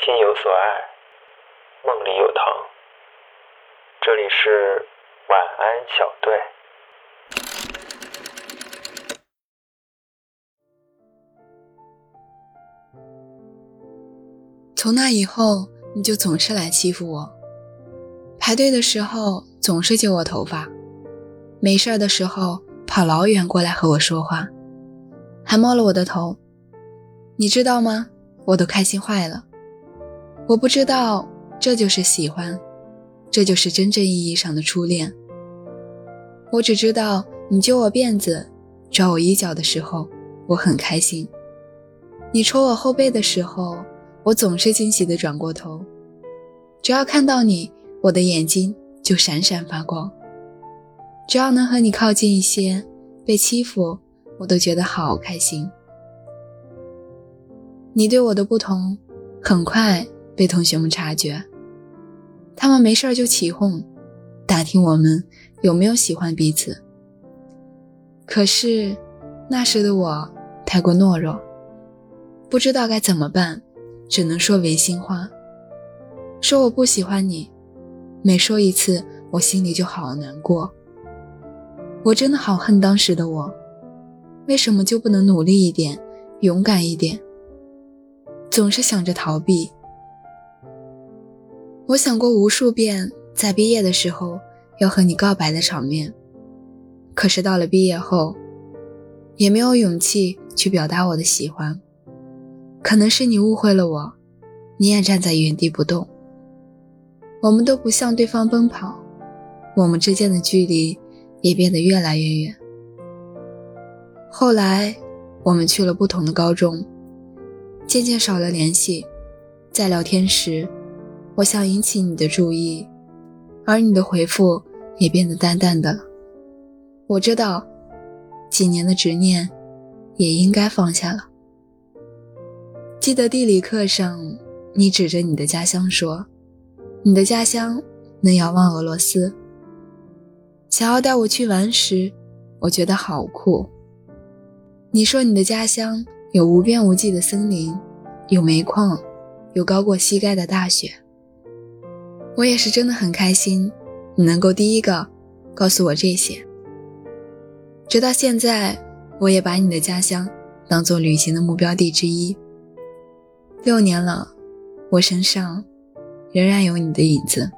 心有所爱，梦里有糖。这里是晚安小队。从那以后，你就总是来欺负我。排队的时候总是揪我头发，没事的时候跑老远过来和我说话，还摸了我的头。你知道吗？我都开心坏了。我不知道这就是喜欢，这就是真正意义上的初恋。我只知道你揪我辫子、抓我衣角的时候，我很开心；你戳我后背的时候，我总是惊喜地转过头。只要看到你，我的眼睛就闪闪发光。只要能和你靠近一些，被欺负我都觉得好开心。你对我的不同，很快被同学们察觉，他们没事就起哄，打听我们有没有喜欢彼此。可是那时的我太过懦弱，不知道该怎么办，只能说违心话，说我不喜欢你。每说一次，我心里就好难过。我真的好恨当时的我，为什么就不能努力一点，勇敢一点？总是想着逃避。我想过无数遍，在毕业的时候要和你告白的场面，可是到了毕业后，也没有勇气去表达我的喜欢。可能是你误会了我，你也站在原地不动。我们都不向对方奔跑，我们之间的距离也变得越来越远。后来，我们去了不同的高中，渐渐少了联系。在聊天时，我想引起你的注意，而你的回复也变得淡淡的。我知道，几年的执念也应该放下了。记得地理课上，你指着你的家乡说。你的家乡能遥望俄罗斯。想要带我去玩时，我觉得好酷。你说你的家乡有无边无际的森林，有煤矿，有高过膝盖的大雪。我也是真的很开心，你能够第一个告诉我这些。直到现在，我也把你的家乡当做旅行的目标地之一。六年了，我身上。仍然有你的影子。